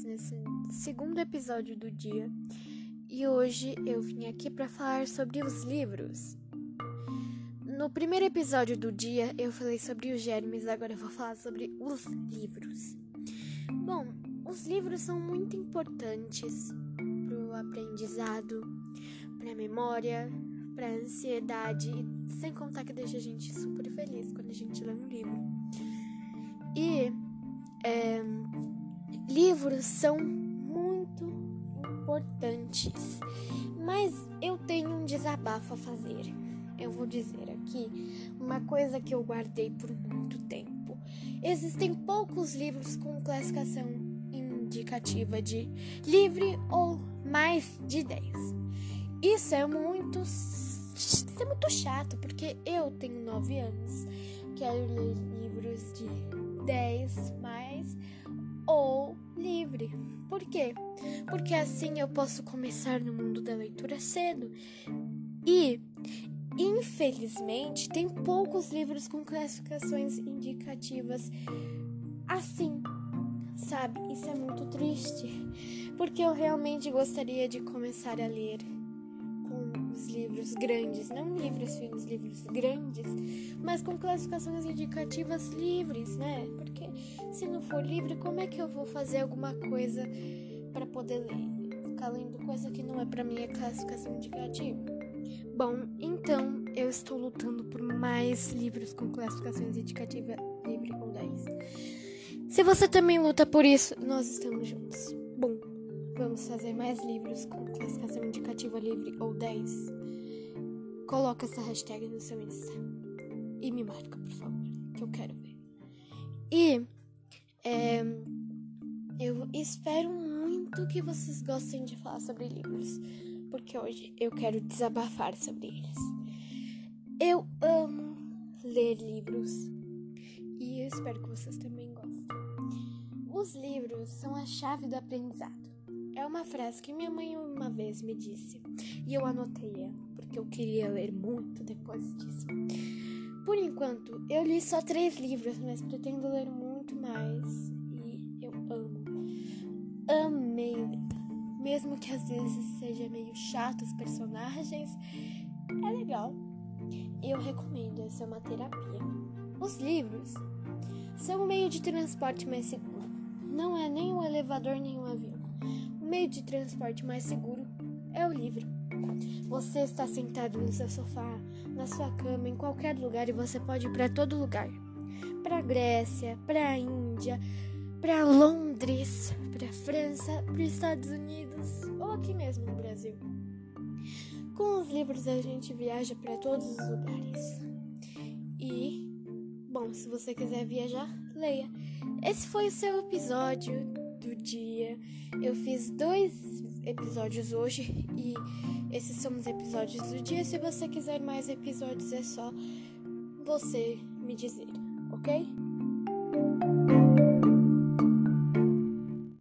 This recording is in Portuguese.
nesse segundo episódio do dia e hoje eu vim aqui para falar sobre os livros. No primeiro episódio do dia eu falei sobre os germes, agora eu vou falar sobre os livros. Bom, os livros são muito importantes para o aprendizado, para a memória, para a ansiedade, sem contar que deixa a gente super feliz quando a gente lê um livro. E é, livros são muito importantes, mas eu tenho um desabafo a fazer. Eu vou dizer aqui uma coisa que eu guardei por muito tempo. Existem poucos livros com classificação indicativa de livre ou mais de 10. Isso é muito, isso é muito chato, porque eu tenho 9 anos, quero ler livros de 10 mais ou livre. Por quê? Porque assim eu posso começar no mundo da leitura cedo. E, infelizmente, tem poucos livros com classificações indicativas assim. Sabe? Isso é muito triste. Porque eu realmente gostaria de começar a ler livros grandes, não livros finos, livros grandes, mas com classificações indicativas livres, né? Porque se não for livre, como é que eu vou fazer alguma coisa para poder ler? Ficar lendo coisa que não é para minha classificação indicativa. Bom, então eu estou lutando por mais livros com classificações indicativa livre ou 10. Se você também luta por isso, nós estamos juntos. Vamos fazer mais livros com classificação indicativa livre ou 10. Coloca essa hashtag no seu Insta. E me marca, por favor, que eu quero ver. E é, eu espero muito que vocês gostem de falar sobre livros. Porque hoje eu quero desabafar sobre eles. Eu amo ler livros. E eu espero que vocês também gostem. Os livros são a chave do aprendizado. É uma frase que minha mãe uma vez me disse e eu anotei ela porque eu queria ler muito depois disso. Por enquanto, eu li só três livros, mas pretendo ler muito mais e eu amo. Amei. Mesmo que às vezes seja meio chato os personagens, é legal. Eu recomendo, essa é uma terapia. Os livros são um meio de transporte mais seguro. Não é nem um elevador nem um avião meio de transporte mais seguro é o livro. Você está sentado no seu sofá, na sua cama, em qualquer lugar e você pode ir para todo lugar. Para Grécia, para Índia, para Londres, para França, para Estados Unidos ou aqui mesmo no Brasil. Com os livros a gente viaja para todos os lugares. E, bom, se você quiser viajar, leia. Esse foi o seu episódio do dia. Eu fiz dois episódios hoje e esses são os episódios do dia. Se você quiser mais episódios, é só você me dizer, ok?